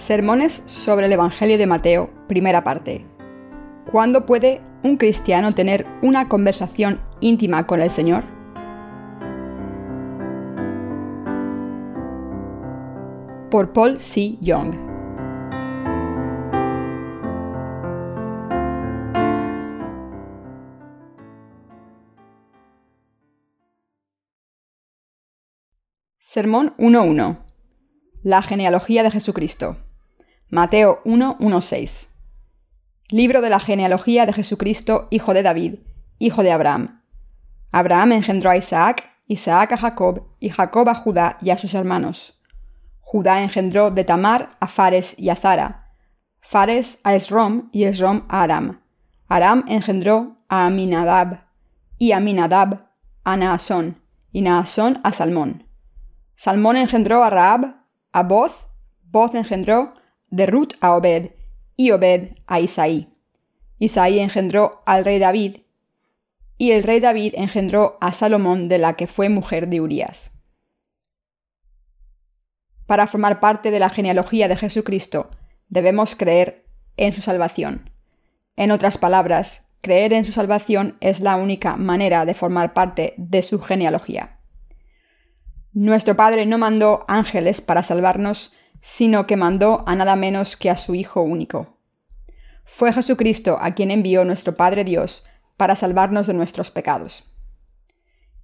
Sermones sobre el Evangelio de Mateo, primera parte. ¿Cuándo puede un cristiano tener una conversación íntima con el Señor? Por Paul C. Young. Sermón 1.1. La genealogía de Jesucristo. Mateo 1.1.6. Libro de la genealogía de Jesucristo, hijo de David, hijo de Abraham. Abraham engendró a Isaac, Isaac a Jacob, y Jacob a Judá y a sus hermanos. Judá engendró de Tamar a Fares y a Zara, Fares a Esrom y Esrom a Aram. Aram engendró a Aminadab, y Aminadab a Naasón, y Naasón a Salmón. Salmón engendró a Raab, a Boz, Boz engendró de Ruth a Obed, y Obed a Isaí. Isaí engendró al rey David, y el rey David engendró a Salomón de la que fue mujer de Urías. Para formar parte de la genealogía de Jesucristo, debemos creer en su salvación. En otras palabras, creer en su salvación es la única manera de formar parte de su genealogía. Nuestro Padre no mandó ángeles para salvarnos, sino que mandó a nada menos que a su Hijo único. Fue Jesucristo a quien envió nuestro Padre Dios para salvarnos de nuestros pecados.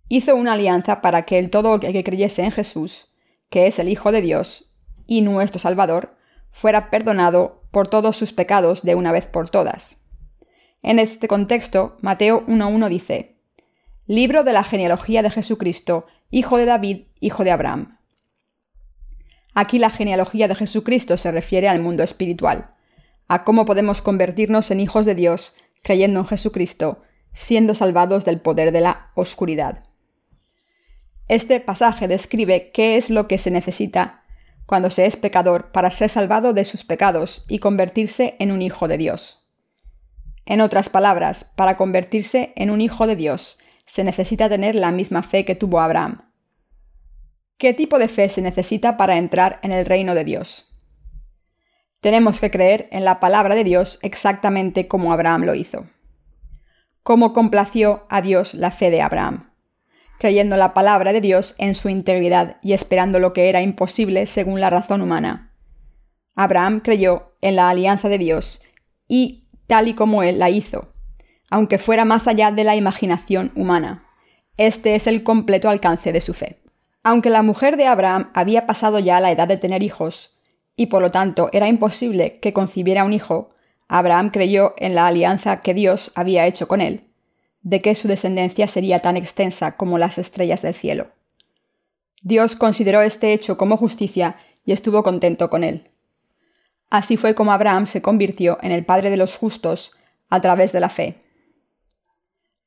Hizo una alianza para que el todo el que creyese en Jesús, que es el Hijo de Dios y nuestro Salvador, fuera perdonado por todos sus pecados de una vez por todas. En este contexto, Mateo 1.1 dice, Libro de la genealogía de Jesucristo, hijo de David, hijo de Abraham. Aquí la genealogía de Jesucristo se refiere al mundo espiritual, a cómo podemos convertirnos en hijos de Dios creyendo en Jesucristo, siendo salvados del poder de la oscuridad. Este pasaje describe qué es lo que se necesita cuando se es pecador para ser salvado de sus pecados y convertirse en un hijo de Dios. En otras palabras, para convertirse en un hijo de Dios se necesita tener la misma fe que tuvo Abraham. ¿Qué tipo de fe se necesita para entrar en el reino de Dios? Tenemos que creer en la palabra de Dios exactamente como Abraham lo hizo. ¿Cómo complació a Dios la fe de Abraham? Creyendo la palabra de Dios en su integridad y esperando lo que era imposible según la razón humana. Abraham creyó en la alianza de Dios y tal y como él la hizo, aunque fuera más allá de la imaginación humana. Este es el completo alcance de su fe. Aunque la mujer de Abraham había pasado ya la edad de tener hijos, y por lo tanto era imposible que concibiera un hijo, Abraham creyó en la alianza que Dios había hecho con él, de que su descendencia sería tan extensa como las estrellas del cielo. Dios consideró este hecho como justicia y estuvo contento con él. Así fue como Abraham se convirtió en el Padre de los justos a través de la fe.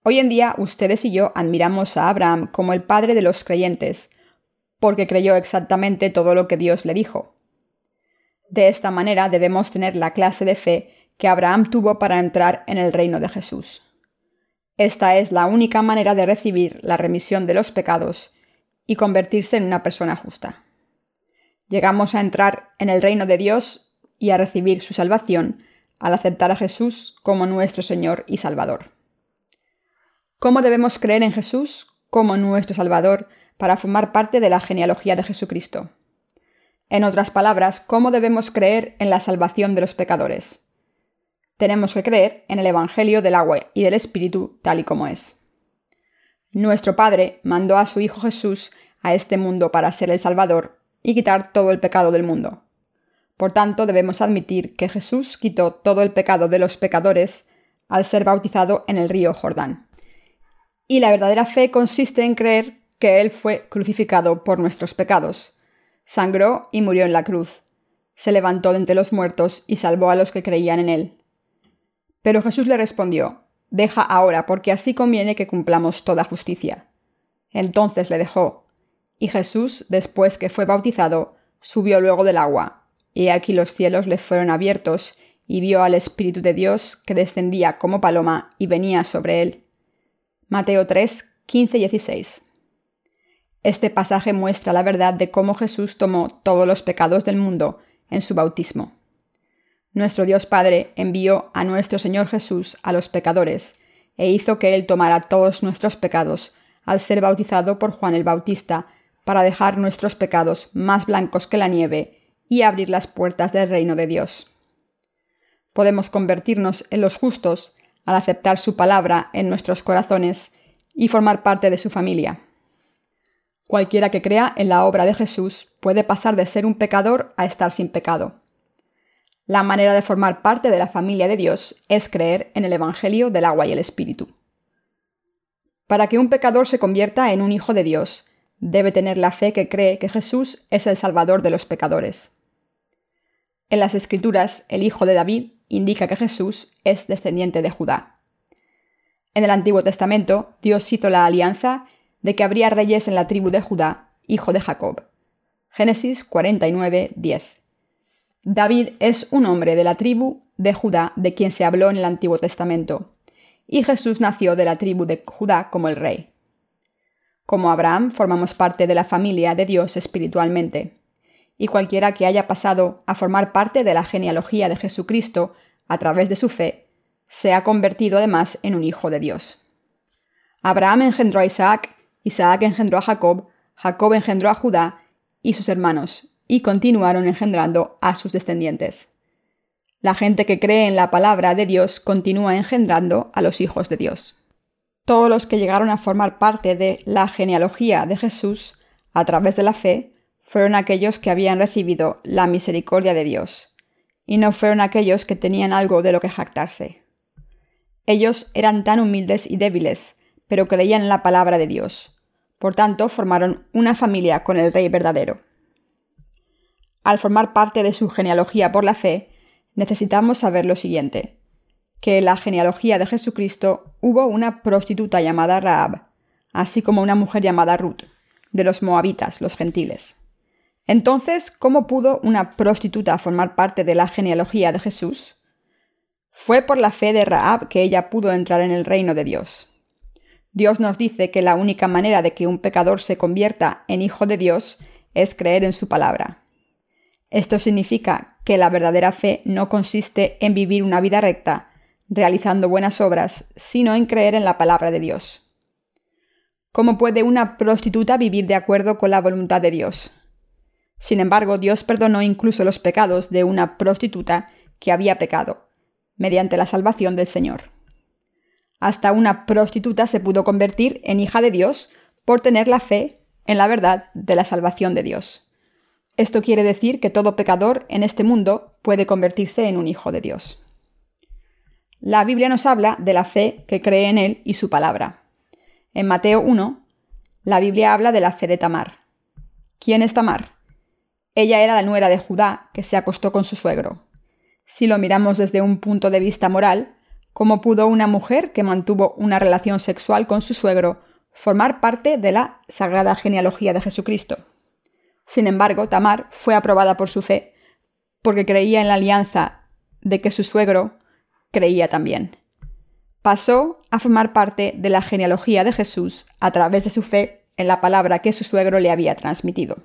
Hoy en día ustedes y yo admiramos a Abraham como el Padre de los creyentes, porque creyó exactamente todo lo que Dios le dijo. De esta manera debemos tener la clase de fe que Abraham tuvo para entrar en el reino de Jesús. Esta es la única manera de recibir la remisión de los pecados y convertirse en una persona justa. Llegamos a entrar en el reino de Dios y a recibir su salvación al aceptar a Jesús como nuestro Señor y Salvador. ¿Cómo debemos creer en Jesús como nuestro Salvador para formar parte de la genealogía de Jesucristo. En otras palabras, ¿cómo debemos creer en la salvación de los pecadores? Tenemos que creer en el Evangelio del agua y del Espíritu tal y como es. Nuestro Padre mandó a su Hijo Jesús a este mundo para ser el Salvador y quitar todo el pecado del mundo. Por tanto, debemos admitir que Jesús quitó todo el pecado de los pecadores al ser bautizado en el río Jordán. Y la verdadera fe consiste en creer que Él fue crucificado por nuestros pecados. Sangró y murió en la cruz. Se levantó de entre los muertos y salvó a los que creían en Él. Pero Jesús le respondió, Deja ahora, porque así conviene que cumplamos toda justicia. Entonces le dejó. Y Jesús, después que fue bautizado, subió luego del agua. Y aquí los cielos le fueron abiertos, y vio al Espíritu de Dios que descendía como paloma y venía sobre él. Mateo 3, 15 y 16. Este pasaje muestra la verdad de cómo Jesús tomó todos los pecados del mundo en su bautismo. Nuestro Dios Padre envió a nuestro Señor Jesús a los pecadores, e hizo que Él tomara todos nuestros pecados al ser bautizado por Juan el Bautista, para dejar nuestros pecados más blancos que la nieve y abrir las puertas del reino de Dios. Podemos convertirnos en los justos al aceptar su palabra en nuestros corazones y formar parte de su familia. Cualquiera que crea en la obra de Jesús puede pasar de ser un pecador a estar sin pecado. La manera de formar parte de la familia de Dios es creer en el Evangelio del agua y el Espíritu. Para que un pecador se convierta en un hijo de Dios, debe tener la fe que cree que Jesús es el Salvador de los pecadores. En las Escrituras, el hijo de David indica que Jesús es descendiente de Judá. En el Antiguo Testamento, Dios hizo la alianza de que habría reyes en la tribu de Judá, hijo de Jacob. Génesis 49, 10. David es un hombre de la tribu de Judá de quien se habló en el Antiguo Testamento, y Jesús nació de la tribu de Judá como el rey. Como Abraham, formamos parte de la familia de Dios espiritualmente, y cualquiera que haya pasado a formar parte de la genealogía de Jesucristo a través de su fe, se ha convertido además en un hijo de Dios. Abraham engendró a Isaac Isaac engendró a Jacob, Jacob engendró a Judá y sus hermanos, y continuaron engendrando a sus descendientes. La gente que cree en la palabra de Dios continúa engendrando a los hijos de Dios. Todos los que llegaron a formar parte de la genealogía de Jesús a través de la fe fueron aquellos que habían recibido la misericordia de Dios, y no fueron aquellos que tenían algo de lo que jactarse. Ellos eran tan humildes y débiles pero creían en la palabra de Dios. Por tanto, formaron una familia con el Rey verdadero. Al formar parte de su genealogía por la fe, necesitamos saber lo siguiente, que en la genealogía de Jesucristo hubo una prostituta llamada Raab, así como una mujer llamada Ruth, de los moabitas, los gentiles. Entonces, ¿cómo pudo una prostituta formar parte de la genealogía de Jesús? Fue por la fe de Raab que ella pudo entrar en el reino de Dios. Dios nos dice que la única manera de que un pecador se convierta en hijo de Dios es creer en su palabra. Esto significa que la verdadera fe no consiste en vivir una vida recta, realizando buenas obras, sino en creer en la palabra de Dios. ¿Cómo puede una prostituta vivir de acuerdo con la voluntad de Dios? Sin embargo, Dios perdonó incluso los pecados de una prostituta que había pecado, mediante la salvación del Señor. Hasta una prostituta se pudo convertir en hija de Dios por tener la fe en la verdad de la salvación de Dios. Esto quiere decir que todo pecador en este mundo puede convertirse en un hijo de Dios. La Biblia nos habla de la fe que cree en Él y su palabra. En Mateo 1, la Biblia habla de la fe de Tamar. ¿Quién es Tamar? Ella era la nuera de Judá que se acostó con su suegro. Si lo miramos desde un punto de vista moral, ¿Cómo pudo una mujer que mantuvo una relación sexual con su suegro formar parte de la sagrada genealogía de Jesucristo? Sin embargo, Tamar fue aprobada por su fe porque creía en la alianza de que su suegro creía también. Pasó a formar parte de la genealogía de Jesús a través de su fe en la palabra que su suegro le había transmitido.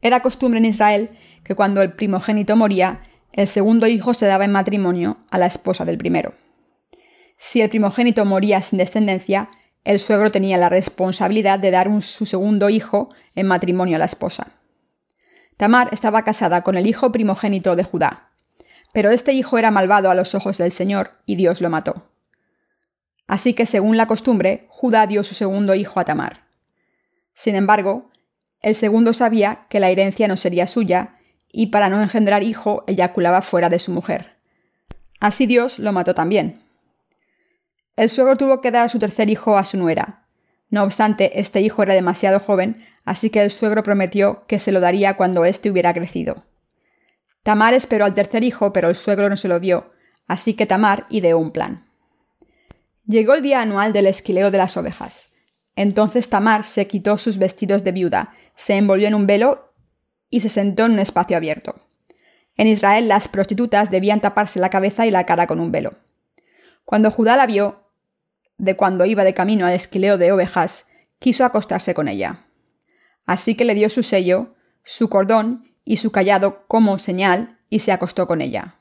Era costumbre en Israel que cuando el primogénito moría, el segundo hijo se daba en matrimonio a la esposa del primero. Si el primogénito moría sin descendencia, el suegro tenía la responsabilidad de dar su segundo hijo en matrimonio a la esposa. Tamar estaba casada con el hijo primogénito de Judá, pero este hijo era malvado a los ojos del Señor y Dios lo mató. Así que, según la costumbre, Judá dio su segundo hijo a Tamar. Sin embargo, el segundo sabía que la herencia no sería suya y para no engendrar hijo eyaculaba fuera de su mujer. Así Dios lo mató también. El suegro tuvo que dar a su tercer hijo a su nuera. No obstante, este hijo era demasiado joven, así que el suegro prometió que se lo daría cuando éste hubiera crecido. Tamar esperó al tercer hijo, pero el suegro no se lo dio, así que Tamar ideó un plan. Llegó el día anual del esquileo de las ovejas. Entonces Tamar se quitó sus vestidos de viuda, se envolvió en un velo y se sentó en un espacio abierto. En Israel las prostitutas debían taparse la cabeza y la cara con un velo. Cuando Judá la vio, de cuando iba de camino al esquileo de ovejas, quiso acostarse con ella. Así que le dio su sello, su cordón y su callado como señal y se acostó con ella.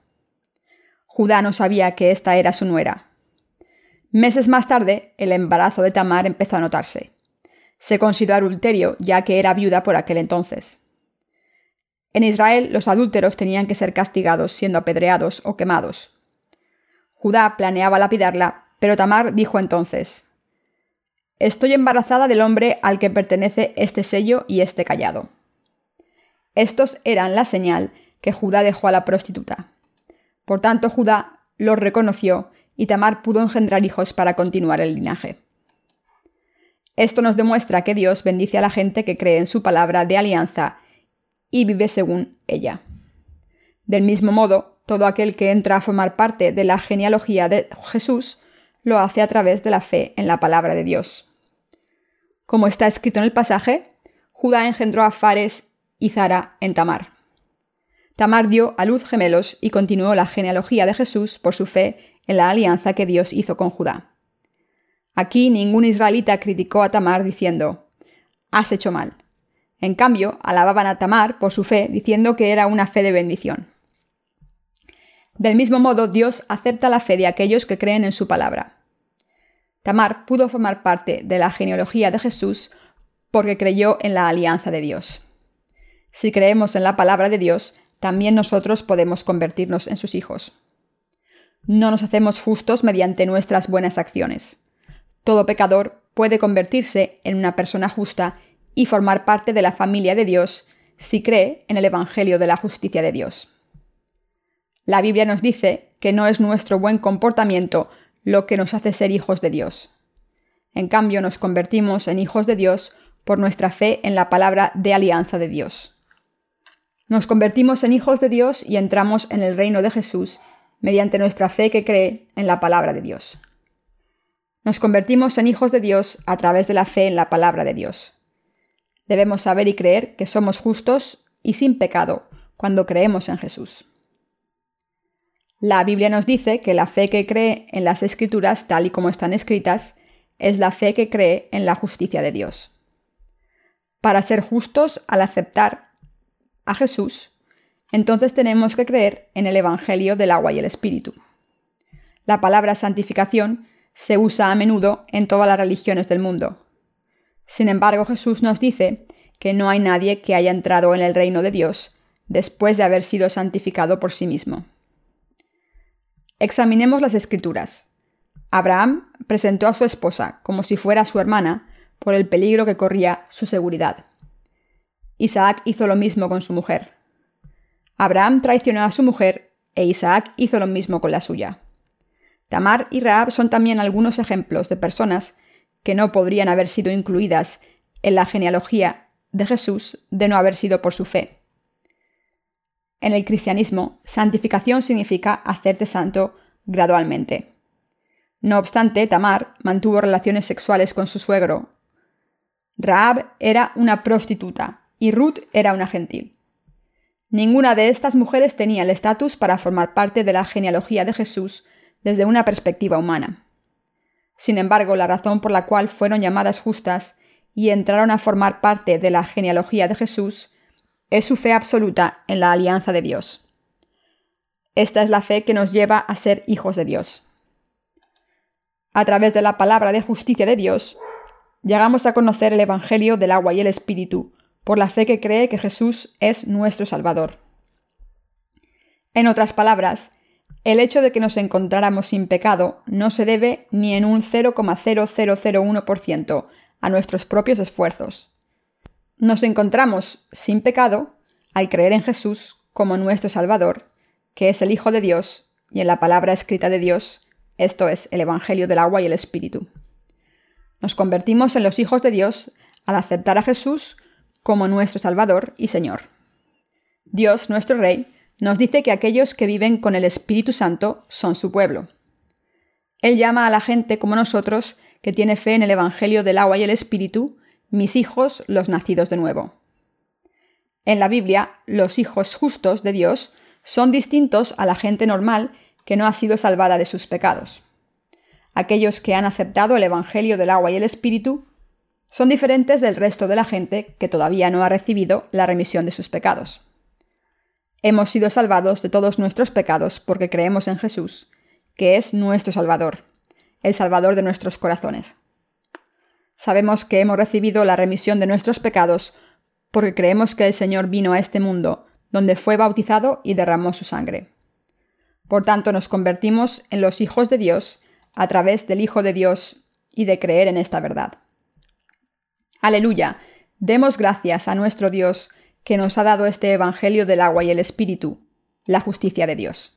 Judá no sabía que esta era su nuera. Meses más tarde, el embarazo de Tamar empezó a notarse. Se consideró adulterio, ya que era viuda por aquel entonces. En Israel, los adúlteros tenían que ser castigados siendo apedreados o quemados. Judá planeaba lapidarla, pero Tamar dijo entonces: Estoy embarazada del hombre al que pertenece este sello y este callado. Estos eran la señal que Judá dejó a la prostituta. Por tanto, Judá los reconoció y Tamar pudo engendrar hijos para continuar el linaje. Esto nos demuestra que Dios bendice a la gente que cree en su palabra de alianza y vive según ella. Del mismo modo, todo aquel que entra a formar parte de la genealogía de Jesús lo hace a través de la fe en la palabra de Dios. Como está escrito en el pasaje, Judá engendró a Fares y Zara en Tamar. Tamar dio a luz gemelos y continuó la genealogía de Jesús por su fe en la alianza que Dios hizo con Judá. Aquí ningún israelita criticó a Tamar diciendo, Has hecho mal. En cambio, alababan a Tamar por su fe, diciendo que era una fe de bendición. Del mismo modo, Dios acepta la fe de aquellos que creen en su palabra. Tamar pudo formar parte de la genealogía de Jesús porque creyó en la alianza de Dios. Si creemos en la palabra de Dios, también nosotros podemos convertirnos en sus hijos. No nos hacemos justos mediante nuestras buenas acciones. Todo pecador puede convertirse en una persona justa y formar parte de la familia de Dios si cree en el Evangelio de la justicia de Dios. La Biblia nos dice que no es nuestro buen comportamiento lo que nos hace ser hijos de Dios. En cambio, nos convertimos en hijos de Dios por nuestra fe en la palabra de alianza de Dios. Nos convertimos en hijos de Dios y entramos en el reino de Jesús mediante nuestra fe que cree en la palabra de Dios. Nos convertimos en hijos de Dios a través de la fe en la palabra de Dios. Debemos saber y creer que somos justos y sin pecado cuando creemos en Jesús. La Biblia nos dice que la fe que cree en las escrituras tal y como están escritas es la fe que cree en la justicia de Dios. Para ser justos al aceptar a Jesús, entonces tenemos que creer en el Evangelio del agua y el Espíritu. La palabra santificación se usa a menudo en todas las religiones del mundo. Sin embargo, Jesús nos dice que no hay nadie que haya entrado en el reino de Dios después de haber sido santificado por sí mismo. Examinemos las escrituras. Abraham presentó a su esposa como si fuera su hermana por el peligro que corría su seguridad. Isaac hizo lo mismo con su mujer. Abraham traicionó a su mujer e Isaac hizo lo mismo con la suya. Tamar y Raab son también algunos ejemplos de personas que no podrían haber sido incluidas en la genealogía de Jesús de no haber sido por su fe. En el cristianismo, santificación significa hacerte santo gradualmente. No obstante, Tamar mantuvo relaciones sexuales con su suegro. Raab era una prostituta y Ruth era una gentil. Ninguna de estas mujeres tenía el estatus para formar parte de la genealogía de Jesús desde una perspectiva humana. Sin embargo, la razón por la cual fueron llamadas justas y entraron a formar parte de la genealogía de Jesús es su fe absoluta en la alianza de Dios. Esta es la fe que nos lleva a ser hijos de Dios. A través de la palabra de justicia de Dios, llegamos a conocer el Evangelio del agua y el Espíritu, por la fe que cree que Jesús es nuestro Salvador. En otras palabras, el hecho de que nos encontráramos sin pecado no se debe ni en un 0,0001% a nuestros propios esfuerzos. Nos encontramos sin pecado al creer en Jesús como nuestro Salvador, que es el Hijo de Dios, y en la palabra escrita de Dios, esto es el Evangelio del agua y el Espíritu. Nos convertimos en los hijos de Dios al aceptar a Jesús como nuestro Salvador y Señor. Dios, nuestro Rey, nos dice que aquellos que viven con el Espíritu Santo son su pueblo. Él llama a la gente como nosotros, que tiene fe en el Evangelio del agua y el Espíritu, mis hijos, los nacidos de nuevo. En la Biblia, los hijos justos de Dios son distintos a la gente normal que no ha sido salvada de sus pecados. Aquellos que han aceptado el Evangelio del agua y el Espíritu son diferentes del resto de la gente que todavía no ha recibido la remisión de sus pecados. Hemos sido salvados de todos nuestros pecados porque creemos en Jesús, que es nuestro Salvador, el Salvador de nuestros corazones. Sabemos que hemos recibido la remisión de nuestros pecados porque creemos que el Señor vino a este mundo, donde fue bautizado y derramó su sangre. Por tanto, nos convertimos en los hijos de Dios a través del Hijo de Dios y de creer en esta verdad. Aleluya. Demos gracias a nuestro Dios que nos ha dado este Evangelio del agua y el Espíritu, la justicia de Dios.